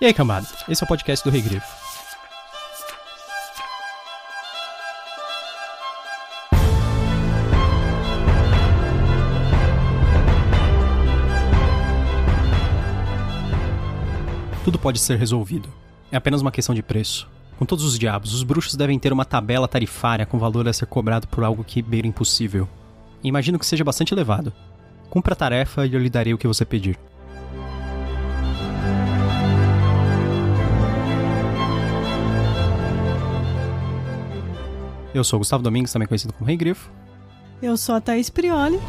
E aí, cambada? Esse é o podcast do Rei Grifo. Tudo pode ser resolvido. É apenas uma questão de preço. Com todos os diabos, os bruxos devem ter uma tabela tarifária com valor a ser cobrado por algo que beira impossível. Imagino que seja bastante elevado. Cumpra a tarefa e eu lhe darei o que você pedir. Eu sou o Gustavo Domingos, também conhecido como Rei Grifo. Eu sou a Thaís Prioli.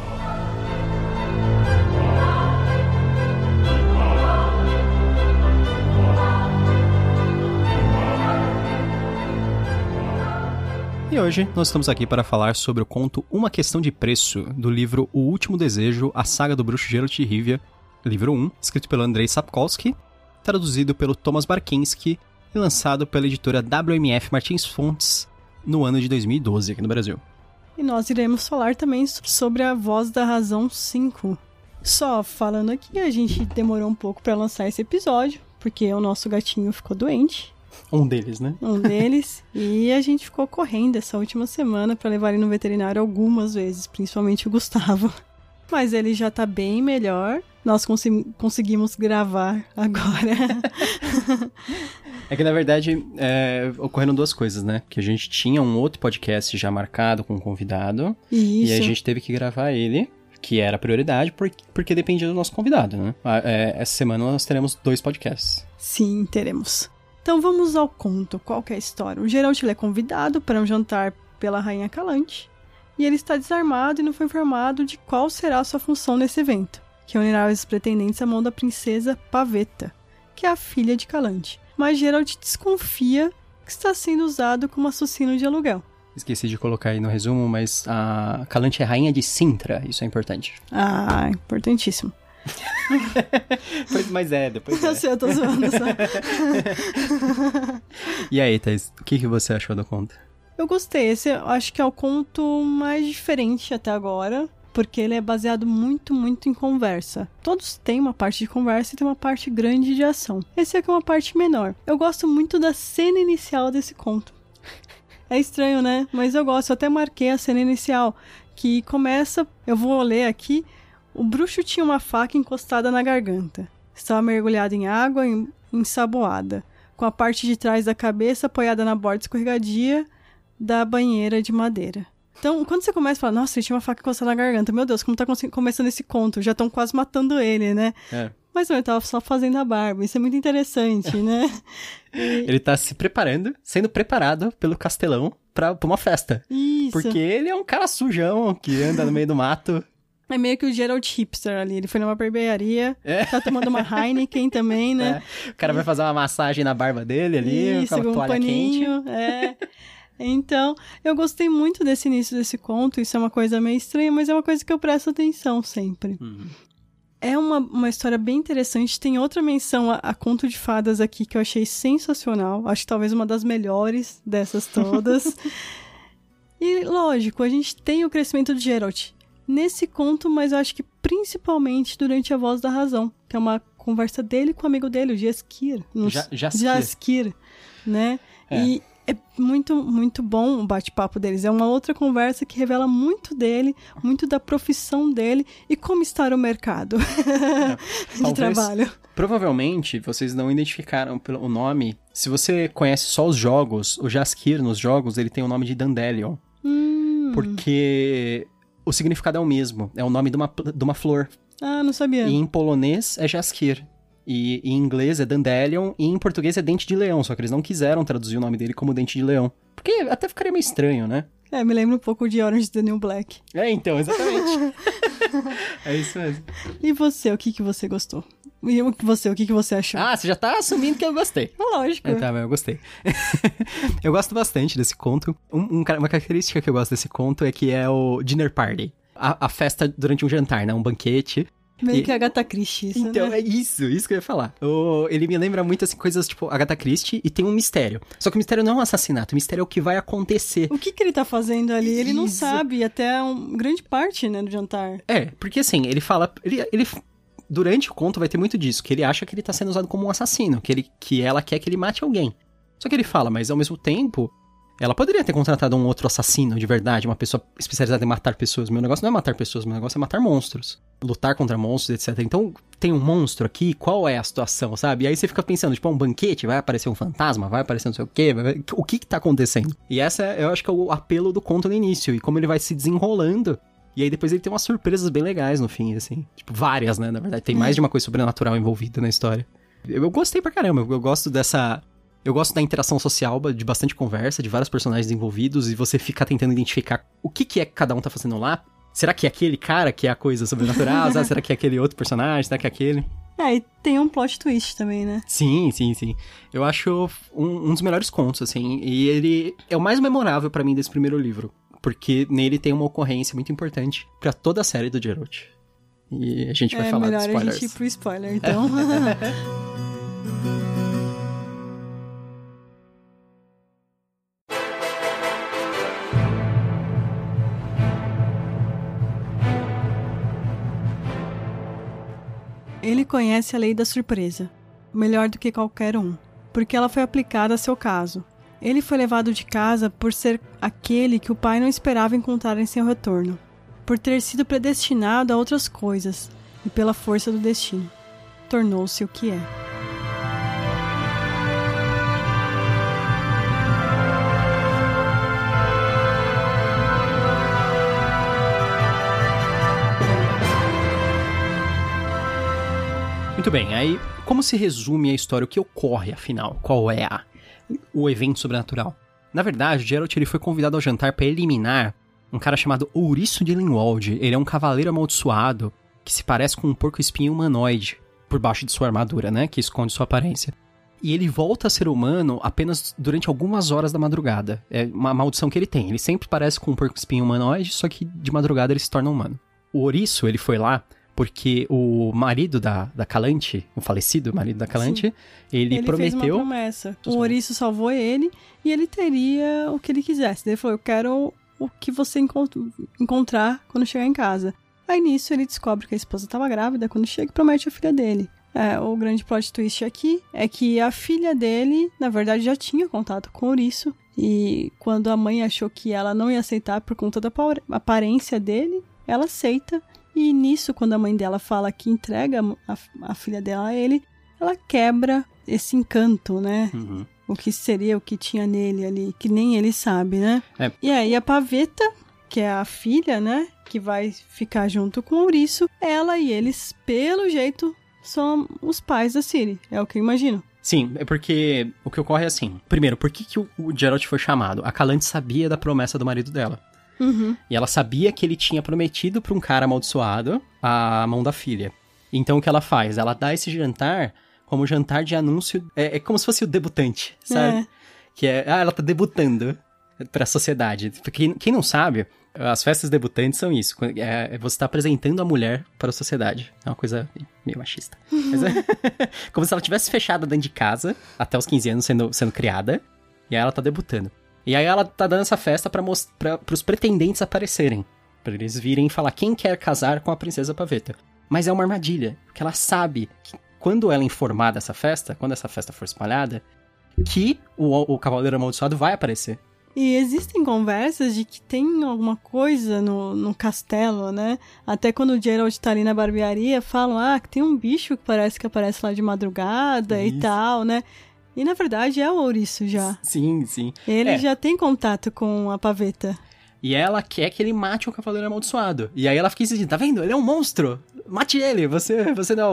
E hoje nós estamos aqui para falar sobre o conto Uma Questão de Preço, do livro O Último Desejo, a saga do bruxo Geralt de Rivia, livro 1, escrito pelo Andrei Sapkowski, traduzido pelo Thomas Barkinski e lançado pela editora WMF Martins Fontes no ano de 2012 aqui no Brasil. E nós iremos falar também sobre a Voz da Razão 5. Só falando aqui, a gente demorou um pouco para lançar esse episódio, porque o nosso gatinho ficou doente. Um deles, né? Um deles. e a gente ficou correndo essa última semana para levar ele no veterinário algumas vezes, principalmente o Gustavo. Mas ele já tá bem melhor. Nós cons conseguimos gravar agora. é que na verdade é, ocorreram duas coisas, né? Que a gente tinha um outro podcast já marcado com um convidado. Isso. E a gente teve que gravar ele que era prioridade, porque, porque dependia do nosso convidado, né? É, essa semana nós teremos dois podcasts. Sim, teremos. Então vamos ao conto. Qual é a história? O Geralt é convidado para um jantar pela Rainha Calante e ele está desarmado e não foi informado de qual será a sua função nesse evento, que unirá os pretendentes à mão da princesa Pavetta, que é a filha de Calante. Mas Geralt desconfia que está sendo usado como assassino de aluguel. Esqueci de colocar aí no resumo, mas a Calante é rainha de Sintra, isso é importante. Ah, importantíssimo. mas é, depois Eu é. sei, eu tô zoando só. e aí, Thais, o que, que você achou do conto? Eu gostei, esse eu acho que é o conto mais diferente até agora, porque ele é baseado muito, muito em conversa. Todos têm uma parte de conversa e tem uma parte grande de ação. Esse aqui é uma parte menor. Eu gosto muito da cena inicial desse conto. É estranho, né? Mas eu gosto, eu até marquei a cena inicial, que começa, eu vou ler aqui, o bruxo tinha uma faca encostada na garganta. Estava mergulhado em água ensaboada, com a parte de trás da cabeça apoiada na borda escorregadia da banheira de madeira. Então, quando você começa a falar, nossa, ele tinha uma faca encostada na garganta, meu Deus, como tá começando esse conto? Já estão quase matando ele, né? É. Mas não, ele tava só fazendo a barba, isso é muito interessante, né? E... Ele tá se preparando, sendo preparado pelo castelão pra, pra uma festa. Isso. Porque ele é um cara sujão que anda no meio do mato. É meio que o Gerald Hipster ali. Ele foi numa barbearia, é. tá tomando uma Heineken também, né? É. O cara vai fazer uma massagem na barba dele ali, Isso, com a um toalha paninho, quente. É. Então, eu gostei muito desse início desse conto. Isso é uma coisa meio estranha, mas é uma coisa que eu presto atenção sempre. Uhum. É uma, uma história bem interessante. Tem outra menção a, a, conto de fadas aqui que eu achei sensacional. Acho que talvez uma das melhores dessas todas. e, lógico, a gente tem o crescimento de Geralt nesse conto, mas eu acho que principalmente durante a Voz da Razão, que é uma conversa dele com o amigo dele, o Jaskir. Ja, Jaskir. Jaskir, né? É. E é muito, muito bom o bate-papo deles. É uma outra conversa que revela muito dele, muito da profissão dele e como está o mercado É. de Talvez, trabalho. Provavelmente vocês não identificaram pelo nome. Se você conhece só os jogos, o Jaskir nos jogos, ele tem o nome de Dandelion. Hum. Porque o significado é o mesmo. É o nome de uma, de uma flor. Ah, não sabia. E em polonês é Jaskir. E em inglês é Dandelion. E em português é Dente de Leão. Só que eles não quiseram traduzir o nome dele como Dente de Leão. Porque até ficaria meio estranho, né? É, me lembra um pouco de Orange the New Black. É, então, exatamente. é isso mesmo. E você, o que, que você gostou? E você, o que, que você achou? Ah, você já tá assumindo que eu gostei. Lógico. É, tá, mas eu gostei. eu gosto bastante desse conto. Um, um, uma característica que eu gosto desse conto é que é o dinner party. A, a festa durante um jantar, né? Um banquete. Meio E- que Agatha Christie, isso, Então, né? é isso, isso que eu ia falar. O- ele me lembra muito, assim, coisas tipo Agatha Christie e tem um mistério. Só que o mistério não é um assassinato, o mistério é o que vai acontecer. O que, que ele tá fazendo ali? Ele não sabe até um grande parte, né, do jantar. É, porque assim, ele fala. Ele, ele durante o conto vai ter muito disso, que ele acha que ele tá sendo usado como um assassino, que, ele, que ela quer que ele mate alguém. Só que ele fala, mas ao mesmo tempo, ela poderia ter contratado um outro assassino de verdade, uma pessoa especializada em matar pessoas. Meu negócio não é matar pessoas, meu negócio é matar monstros. Lutar contra monstros, etc. Então, tem um monstro aqui, qual é a situação, sabe? E aí você fica pensando, tipo, é um banquete, vai aparecer um fantasma, vai aparecer não sei o quê, vai... o que que tá acontecendo? E essa, eu acho que é o apelo do conto no início, e como ele vai se desenrolando. E aí depois ele tem umas surpresas bem legais no fim, assim. Tipo, várias, né? Na verdade, tem mais de uma coisa sobrenatural envolvida na história. Eu, eu gostei pra caramba, eu gosto dessa eu gosto da interação social, de bastante conversa, de vários personagens envolvidos, e você fica tentando identificar o que, que é que cada um tá fazendo lá. Será que é aquele cara que é a coisa sobrenatural? ah, será que é aquele outro personagem? Será que é aquele? É, e tem um plot twist também, né? Sim, sim, sim. Eu acho um, um dos melhores contos, assim. E ele é o mais memorável para mim desse primeiro livro. Porque nele tem uma ocorrência muito importante para toda a série do Geralt. E a gente vai é, falar melhor de spoilers. a gente ir pro spoiler, então. Ele conhece a lei da surpresa, melhor do que qualquer um, porque ela foi aplicada a seu caso. Ele foi levado de casa por ser aquele que o pai não esperava encontrar em seu retorno, por ter sido predestinado a outras coisas e pela força do destino. Tornou-se o que é. Muito bem, aí como se resume a história? O que ocorre afinal? Qual é a, o evento sobrenatural? Na verdade, Geralt ele foi convidado ao jantar para eliminar um cara chamado Ouriço de Linwald. Ele é um cavaleiro amaldiçoado que se parece com um porco-espinho humanoide por baixo de sua armadura, né? Que esconde sua aparência. E ele volta a ser humano apenas durante algumas horas da madrugada. É uma maldição que ele tem. Ele sempre parece com um porco-espinho humanoide, só que de madrugada ele se torna humano. O Ouriço, ele foi lá porque o marido da, da Calante, o falecido marido da Calante, ele, ele prometeu. Fez uma promessa. O Ouriço salvou ele e ele teria o que ele quisesse. Ele falou: Eu quero o que você encontrar quando chegar em casa. Aí nisso ele descobre que a esposa estava grávida quando chega e promete a filha dele. É, o grande plot twist aqui é que a filha dele, na verdade, já tinha contato com o Ouriço. E quando a mãe achou que ela não ia aceitar por conta da aparência dele, ela aceita e nisso, quando a mãe dela fala que entrega a, a filha dela a ele, ela quebra esse encanto, né? Uhum. O que seria o que tinha nele ali, que nem ele sabe, né? É. E aí a Paveta, que é a filha, né? Que vai ficar junto com o Ouriço, ela e eles, pelo jeito, são os pais da Ciri. É o que eu imagino. Sim, é porque o que ocorre é assim. Primeiro, por que, que o, o Geralt foi chamado? A Calante sabia da promessa do marido dela. Uhum. E ela sabia que ele tinha prometido para um cara amaldiçoado a mão da filha. Então o que ela faz? Ela dá esse jantar como jantar de anúncio. É, é como se fosse o debutante, sabe? É. Que é. Ah, ela tá debutando pra sociedade. Quem, quem não sabe, as festas debutantes são isso. É, é você tá apresentando a mulher para a sociedade. É uma coisa meio machista. Mas é como se ela tivesse fechada dentro de casa, até os 15 anos sendo, sendo criada, e aí ela tá debutando. E aí ela tá dando essa festa para mostrar pros pretendentes aparecerem, para eles virem e falar quem quer casar com a princesa Paveta. Mas é uma armadilha, porque ela sabe que quando ela informar dessa festa, quando essa festa for espalhada, que o, o cavaleiro amaldiçoado vai aparecer. E existem conversas de que tem alguma coisa no, no castelo, né? Até quando o Geralt tá ali na barbearia, falam, ah, que tem um bicho que parece que aparece lá de madrugada Isso. e tal, né? E na verdade é o ouriço já. Sim, sim. Ele é. já tem contato com a paveta. E ela quer que ele mate o cavaleiro amaldiçoado. E aí ela fica insistindo, tá vendo? Ele é um monstro! Mate ele! Você, você não é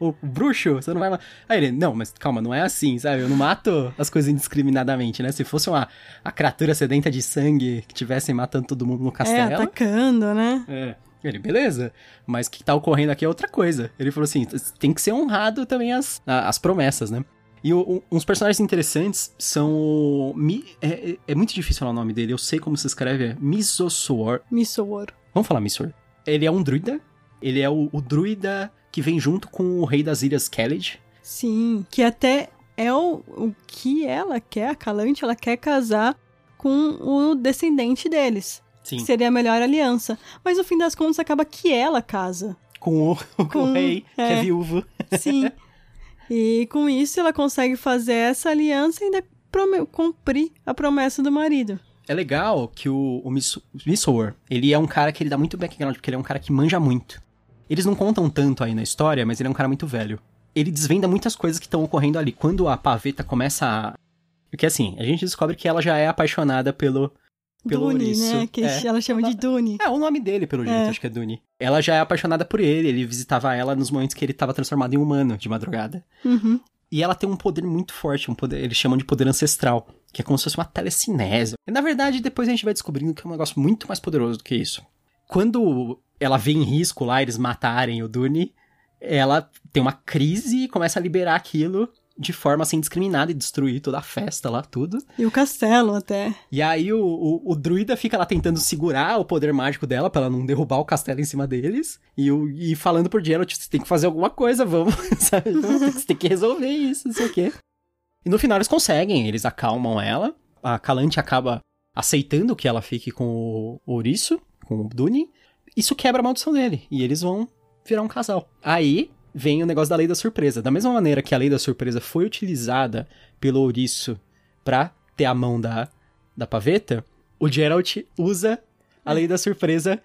o, o bruxo, você não vai matar. Aí ele, não, mas calma, não é assim, sabe? Eu não mato as coisas indiscriminadamente, né? Se fosse uma a criatura sedenta de sangue que tivessem matando todo mundo no É, castelo. atacando, né? É. Ele, beleza, mas o que tá ocorrendo aqui é outra coisa. Ele falou assim: tem que ser honrado também as, as promessas, né? E o, uns personagens interessantes são o. Mi, é, é, muito difícil falar o nome dele, eu sei como se escreve, é Misosor. Misor. Vamos falar Misor. Ele é um druida, ele é o, o druida que vem junto com o rei das ilhas Keled. Sim, que até é o, o que ela quer, a Calante, ela quer casar com o descendente deles. Sim. Que seria a melhor aliança. Mas no fim das contas acaba que ela casa com o, com Com- o rei, que é é. viúvo. Sim. E com isso ela consegue fazer essa aliança e ainda cumprir a promessa do marido. É legal que o, o Miss- Missor, ele é um cara que ele dá muito background, porque ele é um cara que manja muito. Eles não contam tanto aí na história, mas ele é um cara muito velho. Ele desvenda muitas coisas que estão ocorrendo ali. Quando a paveta começa a... Porque assim, a gente descobre que ela já é apaixonada pelo... Pelo Dune, ouriço. né? Que É. ela chama de Dune. É, o nome dele, pelo jeito, É. acho que é Dune. Ela já é apaixonada por ele, ele visitava ela nos momentos que ele estava transformado em humano, de madrugada. Uhum. E ela tem um poder muito forte, um poder, eles chamam de poder ancestral, que é como se fosse uma telecinese. E, na verdade, depois a gente vai descobrindo que é um negócio muito mais poderoso do que isso. Quando ela vê em risco lá eles matarem o Dune, ela tem uma crise e começa a liberar aquilo de forma assim indiscriminada e destruir toda a festa lá, tudo. E o castelo até. E aí o, o, o druida fica lá tentando segurar o poder mágico dela pra ela não derrubar o castelo em cima deles. E, o, e falando por Geralt, você tem que fazer alguma coisa, vamos, sabe? Você tem que resolver isso, não sei o quê. E no final eles conseguem, eles acalmam ela. A Calante acaba aceitando que ela fique com o ouriço, com o Dune. Isso quebra a maldição dele. E eles vão virar um casal. Aí vem o negócio da lei da surpresa. Da mesma maneira que a lei da surpresa foi utilizada pelo ouriço pra ter a mão da, da paveta, o Geralt usa a lei da surpresa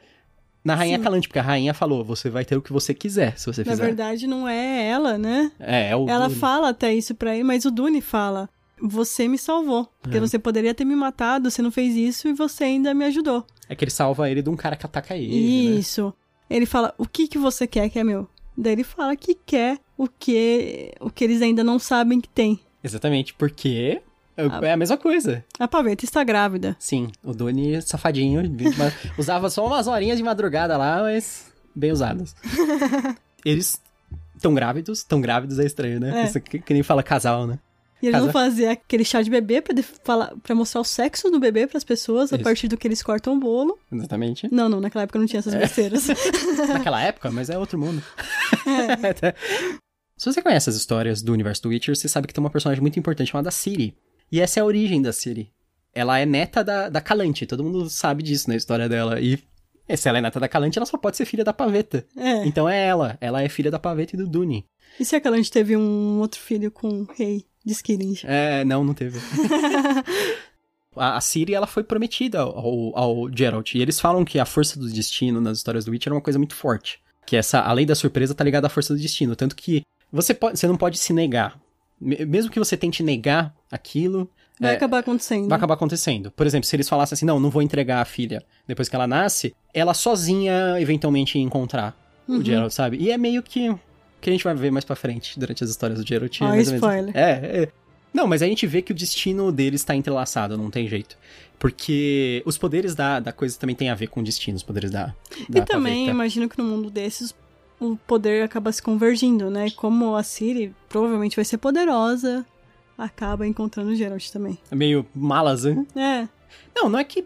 na Rainha Sim. Calante, porque a rainha falou: você vai ter o que você quiser, se você Na fizer. verdade, não é ela, né? É, é o Ela Dune. fala até isso pra ele, mas o Dune fala: Você me salvou. Porque É. você poderia ter me matado, você não fez isso e você ainda me ajudou. É que ele salva ele de um cara que ataca ele. né? Isso. Ele fala: O que, que você quer que é meu? Daí ele fala que quer o que, o que eles ainda não sabem que tem. Exatamente, porque Ah. é a mesma coisa. A paveta está grávida. Sim, o Doni safadinho, usava só umas horinhas de madrugada lá, mas bem usadas. Eles estão grávidos, estão grávidos é estranho, né? É. Isso que, que nem fala casal, né? E eles Casa- vão fazer aquele chá de bebê pra, falar, pra mostrar o sexo do bebê pras pessoas a Isso. partir do que eles cortam o bolo. Exatamente. Não, não, naquela época não tinha essas É. besteiras. Naquela época, mas é outro mundo. Se você conhece as histórias do universo do Witcher, você sabe que tem uma personagem muito importante chamada Ciri. E essa é a origem da Ciri. Ela é neta da, da Calante, todo mundo sabe disso na história dela. E se ela é neta da Calante, ela só pode ser filha da Paveta. é. Então é ela. Ela é filha da Paveta e do Dune. E se a Calante teve um outro filho com o rei de Skirring? É, não, não teve. a, a Ciri, ela foi prometida ao, ao Geralt. E eles falam que a força do destino nas histórias do Witcher é uma coisa muito forte. Que essa, a lei da surpresa tá ligada à força do destino. Tanto que você, pode, você não pode se negar. Me- Mesmo que você tente negar aquilo, Vai É, acabar acontecendo. vai acabar acontecendo. Por exemplo, se eles falassem assim, não, não vou entregar a filha depois que ela nasce, ela sozinha eventualmente ia encontrar Uhum. o Geralt, sabe? E é meio que que a gente vai ver mais pra frente durante as histórias do Geralt. é ou menos- spoiler. É, é. Não, mas a gente vê que o destino deles tá entrelaçado, não tem jeito. Porque os poderes da, da coisa também tem a ver com o destino, os poderes da, da E também, paveta. imagino que no mundo desses, o poder acaba se convergindo, né? Como a Ciri provavelmente vai ser poderosa, acaba encontrando o Geralt também. É meio malas, né? É, Não, não é que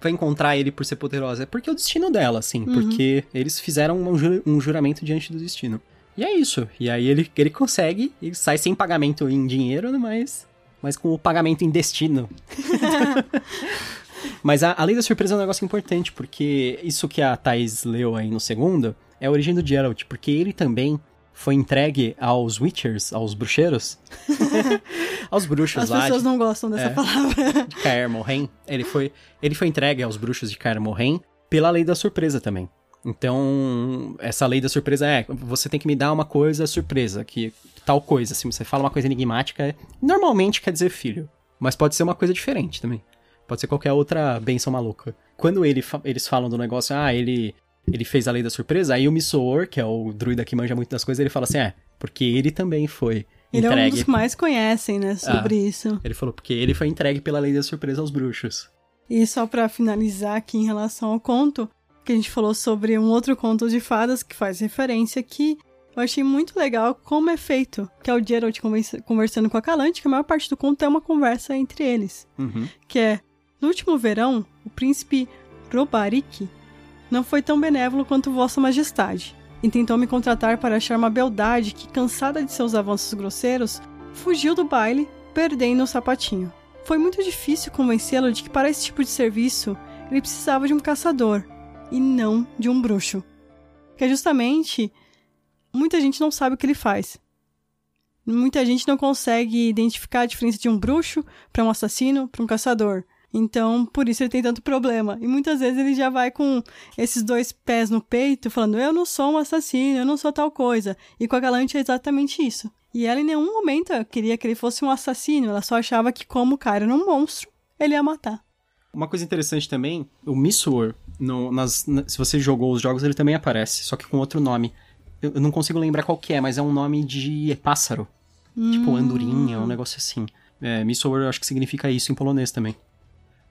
vai encontrar ele por ser poderosa, é porque é o destino dela, assim. Uhum. Porque eles fizeram um, ju- um juramento diante do destino. E é isso. E aí ele, ele consegue, e sai sem pagamento em dinheiro, né, mas, mas com o pagamento em destino. mas a, a lei da surpresa é um negócio importante, porque isso que a Thais leu aí no segundo é a origem do Geralt, porque ele também foi entregue aos Witchers, aos bruxeiros, aos bruxos as lá. pessoas de- não gostam dessa É. palavra. de Kaer Morhen, ele foi, ele foi entregue aos bruxos de Kaer Morhen pela lei da surpresa também. Então, essa lei da surpresa é, você tem que me dar uma coisa surpresa, que tal coisa, se você fala uma coisa enigmática, normalmente quer dizer filho, mas pode ser uma coisa diferente também. Pode ser qualquer outra benção maluca. Quando ele eles falam do negócio, ah, ele ele fez a lei da surpresa, aí o Missoor, que é o druida que manja muito das coisas, ele fala assim, é, porque ele também foi Ele é um entregue dos que mais conhecem, né, sobre isso. ele falou, porque ele foi entregue pela lei da surpresa aos bruxos. E só pra finalizar aqui em relação ao conto, que a gente falou sobre um outro conto de fadas que faz referência aqui, eu achei muito legal como é feito, que é o Geralt conversa- conversando com a Calante, que a maior parte do conto é uma conversa entre eles, Uhum. que é, no último verão, o príncipe Robarik não foi tão benévolo quanto vossa majestade, e tentou me contratar para achar uma beldade que, cansada de seus avanços grosseiros, fugiu do baile, perdendo o sapatinho. Foi muito difícil convencê-lo de que para esse tipo de serviço ele precisava de um caçador e não de um bruxo. Que é justamente muita gente não sabe o que ele faz. Muita gente não consegue identificar a diferença de um bruxo para um assassino, para um caçador. Então, por isso ele tem tanto problema. E muitas vezes ele já vai com esses dois pés no peito, falando: Eu não sou um assassino, eu não sou tal coisa. E com a Galante é exatamente isso. E ela em nenhum momento queria que ele fosse um assassino, ela só achava que, como o cara era um monstro, ele ia matar. Uma coisa interessante também, o Missor, no, nas, na, se você jogou os jogos, ele também aparece, só que com outro nome. Eu, eu não consigo lembrar qual que é, mas é um nome de pássaro. Hum. Tipo andorinha, um negócio assim. É, Missor, eu acho que significa isso em polonês também.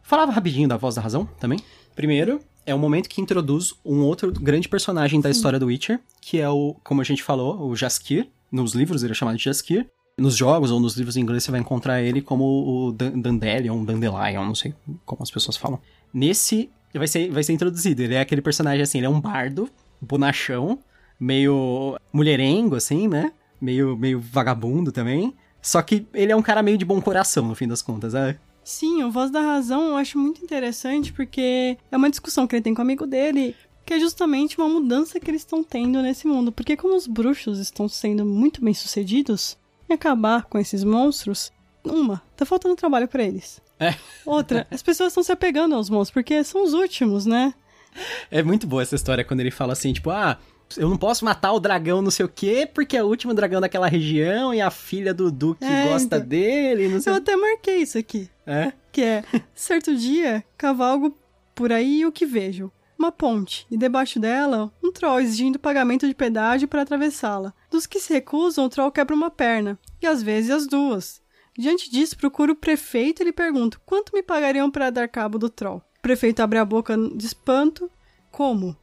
Falava rapidinho da voz da razão também. Primeiro, é o momento que introduz um outro grande personagem da história do Witcher, que é o, como a gente falou, o Jaskir. Nos livros ele é chamado de Jaskir. Nos jogos ou nos livros em inglês você vai encontrar ele como o Dandelion, Dandelion, não sei como as pessoas falam. Nesse vai ser, vai ser introduzido. Ele é aquele personagem assim, ele é um bardo, bonachão, meio mulherengo, assim, né? Meio, meio vagabundo também. Só que ele é um cara meio de bom coração, no fim das contas, é. Sim, o Voz da Razão eu acho muito interessante porque é uma discussão que ele tem com o amigo dele, que é justamente uma mudança que eles estão tendo nesse mundo. Porque como os bruxos estão sendo muito bem sucedidos em acabar com esses monstros, uma, tá faltando trabalho para eles. É. Outra, as pessoas estão se apegando aos monstros porque são os últimos, né? É muito boa essa história quando ele fala assim, tipo, ah, eu não posso matar o dragão não sei o quê, porque é o último dragão daquela região e a filha do Duque é, gosta então, dele, não sei. Eu até marquei isso aqui. É? Que é, certo dia, cavalgo por aí o que vejo. Uma ponte, e debaixo dela, um troll exigindo pagamento de pedágio para atravessá-la. Dos que se recusam, o troll quebra uma perna, e às vezes as duas. Diante disso, procuro o prefeito e lhe pergunto quanto me pagariam para dar cabo do troll. O prefeito abre a boca de espanto. Como?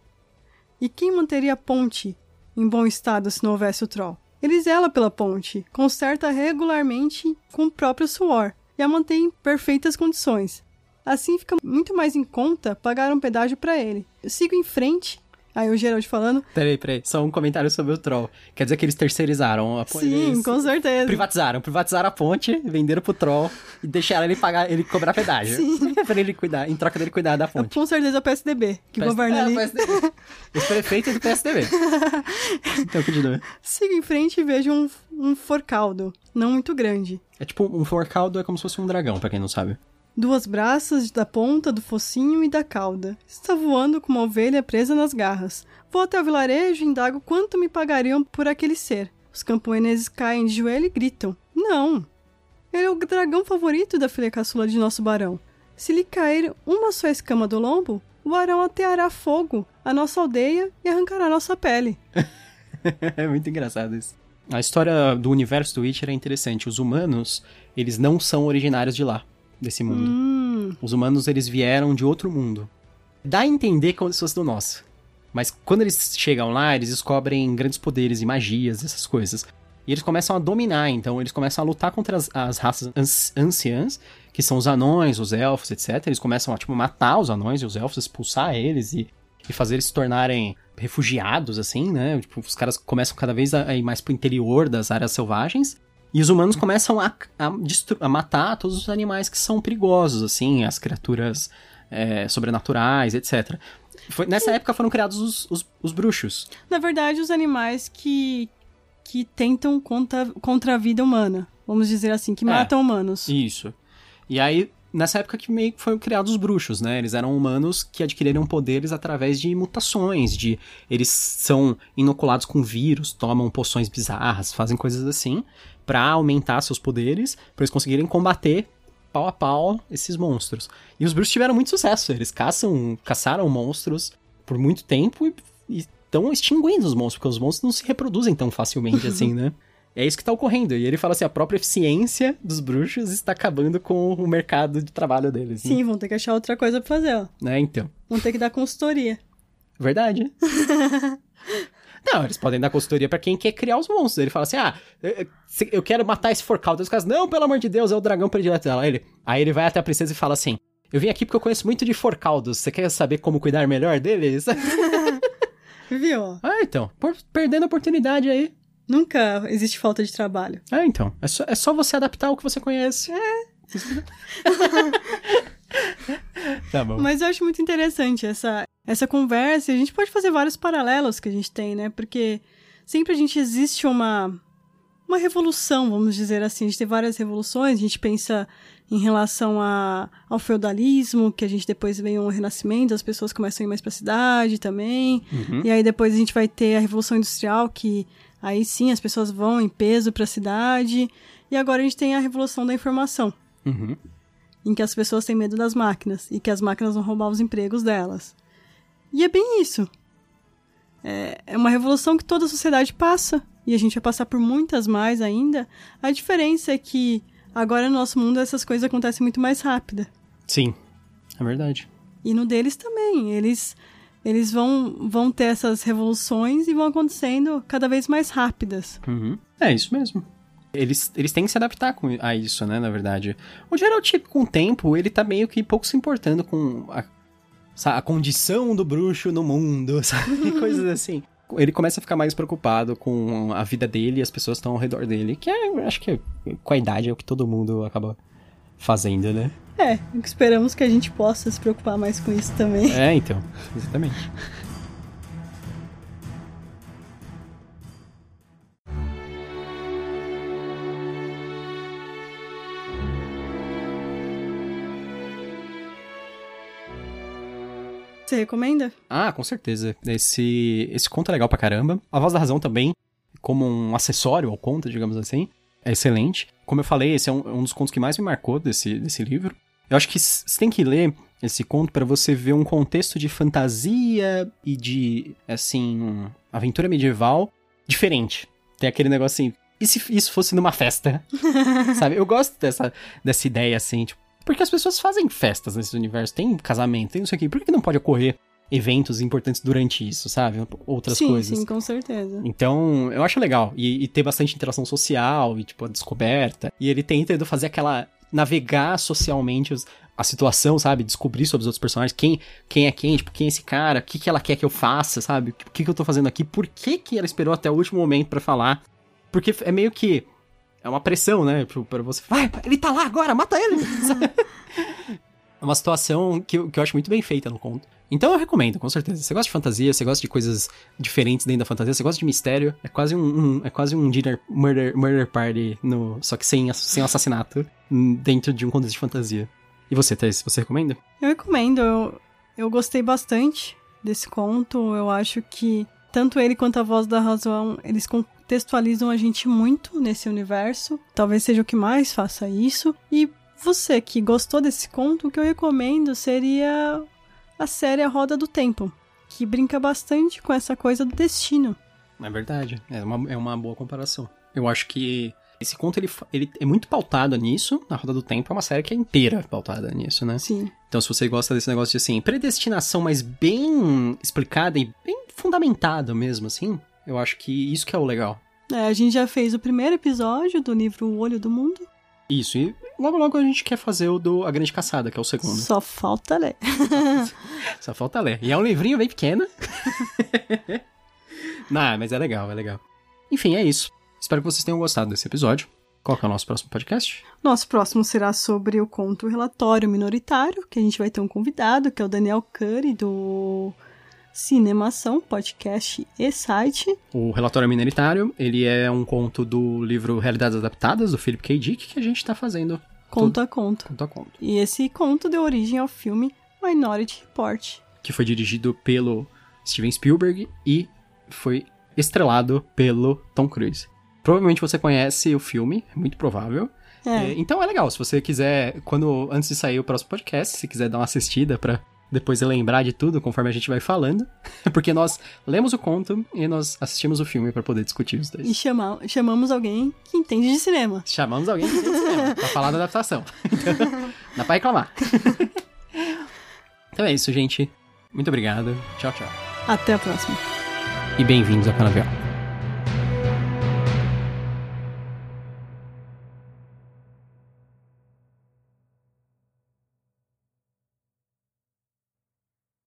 E quem manteria a ponte em bom estado se não houvesse o troll? Ele zela pela ponte, conserta regularmente com o próprio suor e a mantém em perfeitas condições. Assim fica muito mais em conta pagar um pedágio para ele. Eu sigo em frente Aí o Gerald falando. Peraí, peraí. Só um comentário sobre o Troll. Quer dizer que eles terceirizaram a ponte. Sim, eles com certeza. Privatizaram. Privatizaram a ponte, venderam pro Troll e deixaram ele pagar, ele cobrar pedágio. Sim. pra ele cuidar, em troca dele cuidar da fonte. Com certeza é o PSDB, que PS... governa é, ali. O PSDB. Os prefeitos do PSDB. então, continua. Sigo em frente e vejo um, um forcaldo. Não muito grande. É tipo, um forcaldo é como se fosse um dragão, pra quem não sabe duas braças da ponta do focinho e da cauda. Está voando com uma ovelha presa nas garras. Vou até o vilarejo e indago quanto me pagariam por aquele ser. Os camponeses caem de joelho e gritam: Não! Ele é o dragão favorito da filha caçula de nosso barão. Se lhe cair uma só escama do lombo, o barão ateará fogo à nossa aldeia e arrancará nossa pele. é muito engraçado isso. A história do universo do Witcher é interessante. Os humanos, eles não são originários de lá desse mundo. Hum. Os humanos, eles vieram de outro mundo. Dá a entender como se fosse do nosso. Mas quando eles chegam lá, eles descobrem grandes poderes e magias, essas coisas. E eles começam a dominar, então eles começam a lutar contra as, as raças anciãs, que são os anões, os elfos, etc. Eles começam a, tipo, matar os anões e os elfos, expulsar eles e, e fazer eles se tornarem refugiados, assim, né? Tipo, os caras começam cada vez a ir mais pro interior das áreas selvagens. E os humanos começam a, a, a matar todos os animais que são perigosos, assim, as criaturas é, sobrenaturais, etc. Foi, nessa época foram criados os, os, os, bruxos. Na verdade, os animais que, que tentam contra, contra a vida humana. Vamos dizer assim, que é, matam humanos. Isso. E aí, nessa época que meio que foram criados os bruxos, né? Eles eram humanos que adquiriram poderes através de mutações, de eles são inoculados com vírus, tomam poções bizarras, fazem coisas assim para aumentar seus poderes, para eles conseguirem combater pau a pau esses monstros. E os bruxos tiveram muito sucesso, eles caçam, caçaram monstros por muito tempo e estão extinguindo os monstros, porque os monstros não se reproduzem tão facilmente assim, né? É isso que tá ocorrendo. E ele fala assim: a própria eficiência dos bruxos está acabando com o mercado de trabalho deles. Né? Sim, vão ter que achar outra coisa pra fazer, ó. Né, então. Vão ter que dar consultoria. Verdade. Não, eles podem dar consultoria para quem quer criar os monstros. Ele fala assim: ah, eu quero matar esse forcaldo. Os caras, não, pelo amor de Deus, é o dragão predileto dela. Aí ele, aí ele vai até a princesa e fala assim: eu vim aqui porque eu conheço muito de forcaldos. Você quer saber como cuidar melhor deles? Viu? Ah, então. Por, perdendo a oportunidade aí. Nunca existe falta de trabalho. Ah, então. É só, é só você adaptar o que você conhece. É. tá bom. Mas eu acho muito interessante essa, essa conversa, a gente pode fazer vários paralelos que a gente tem, né? Porque sempre a gente existe uma uma revolução, vamos dizer assim. A gente tem várias revoluções, a gente pensa em relação a, ao feudalismo, que a gente depois vem um renascimento, as pessoas começam a ir mais para a cidade também. Uhum. E aí depois a gente vai ter a revolução industrial, que aí sim as pessoas vão em peso para a cidade. E agora a gente tem a revolução da informação, Uhum. Em que as pessoas têm medo das máquinas e que as máquinas vão roubar os empregos delas. E é bem isso. É, é uma revolução que toda a sociedade passa. E a gente vai passar por muitas mais ainda. A diferença é que agora no nosso mundo essas coisas acontecem muito mais rápida. Sim, é verdade. E no deles também. Eles, eles vão, vão ter essas revoluções e vão acontecendo cada vez mais rápidas. Uhum. É isso mesmo. Eles, eles têm que se adaptar com, a isso, né, na verdade. O Geralt, com o tempo, ele tá meio que pouco se importando com a, a condição do bruxo no mundo, sabe? Coisas assim. Ele começa a ficar mais preocupado com a vida dele e as pessoas estão ao redor dele, que é, acho que com a idade é o que todo mundo acaba fazendo, né? É, esperamos que a gente possa se preocupar mais com isso também. É, então, exatamente. Você recomenda? Ah, com certeza. Esse, esse conto é legal pra caramba. A Voz da Razão também, como um acessório ao conto, digamos assim, é excelente. Como eu falei, esse é um, um dos contos que mais me marcou desse, desse livro. Eu acho que você tem que ler esse conto para você ver um contexto de fantasia e de, assim, aventura medieval diferente. Tem aquele negócio assim, e se isso fosse numa festa? Sabe? Eu gosto dessa, dessa ideia, assim, tipo, porque as pessoas fazem festas nesse universo, tem casamento, tem isso aqui, por que não pode ocorrer eventos importantes durante isso, sabe? Outras sim, coisas. sim, com certeza. Então, eu acho legal. E, e ter bastante interação social e, tipo, a descoberta. E ele tenta fazer aquela. navegar socialmente os- a situação, sabe? Descobrir sobre os outros personagens. Quem, quem é quem, tipo, quem é esse cara? O que, que ela quer que eu faça, sabe? O que, que eu tô fazendo aqui? Por que, que ela esperou até o último momento pra falar? Porque é meio que. É uma pressão, né? Pro- Pra você. Vai, ele tá lá agora, mata ele! É uma situação que eu, que eu acho muito bem feita no conto. Então eu recomendo, com certeza. Você gosta de fantasia, você gosta de coisas diferentes dentro da fantasia, você gosta de mistério. É quase um, um- é quase um dinner murder, murder party, no, só que sem, sem assassinato, hum, dentro de um contexto de fantasia. E você, Thais, você recomenda? Eu recomendo, eu, eu gostei bastante desse conto. Eu acho que tanto ele quanto a Voz da Razão, eles contextualizam a gente muito nesse universo. Talvez seja o que mais faça isso. E você que gostou desse conto, o que eu recomendo seria a série A Roda do Tempo, que brinca bastante com essa coisa do destino. É verdade, é uma, é uma boa comparação. Eu acho que esse conto ele, ele é muito pautado nisso. Na Roda do Tempo é uma série que é inteira pautada nisso, né? Sim. Então, se você gosta desse negócio de assim, predestinação, mas bem explicada e bem fundamentado mesmo, assim, eu acho que isso que é o legal. É, a gente já fez o primeiro episódio do livro O Olho do Mundo. Isso, e logo logo a gente quer fazer o do A Grande Caçada, que é o segundo. Só falta ler. Só falta ler. E é um livrinho bem pequeno. Não, mas é legal, é legal. Enfim, é isso. Espero que vocês tenham gostado desse episódio. Qual é o nosso próximo podcast? Nosso próximo será sobre o conto Relatório Minoritário, que a gente vai ter um convidado, que é o Daniel Curry, do Cinemação, podcast e site. O Relatório Minoritário, ele é um conto do livro Realidades Adaptadas, do Philip K. Dick, que a gente tá fazendo Conto a conto. conto a conto. E esse conto deu origem ao filme Minority Report. Que foi dirigido pelo Steven Spielberg e foi estrelado pelo Tom Cruise. Provavelmente você conhece o filme, é muito provável. É, então é legal, se você quiser, quando antes de sair o próximo podcast, se quiser dar uma assistida pra depois lembrar de tudo conforme a gente vai falando, porque nós lemos o conto e nós assistimos o filme pra poder discutir os e dois. chama- chamamos alguém que entende de cinema. Chamamos alguém que entende cinema pra falar da adaptação. Então, dá pra reclamar. então é isso, gente. Muito obrigado. Tchau, tchau. Até a próxima. E bem-vindos ao Canavial.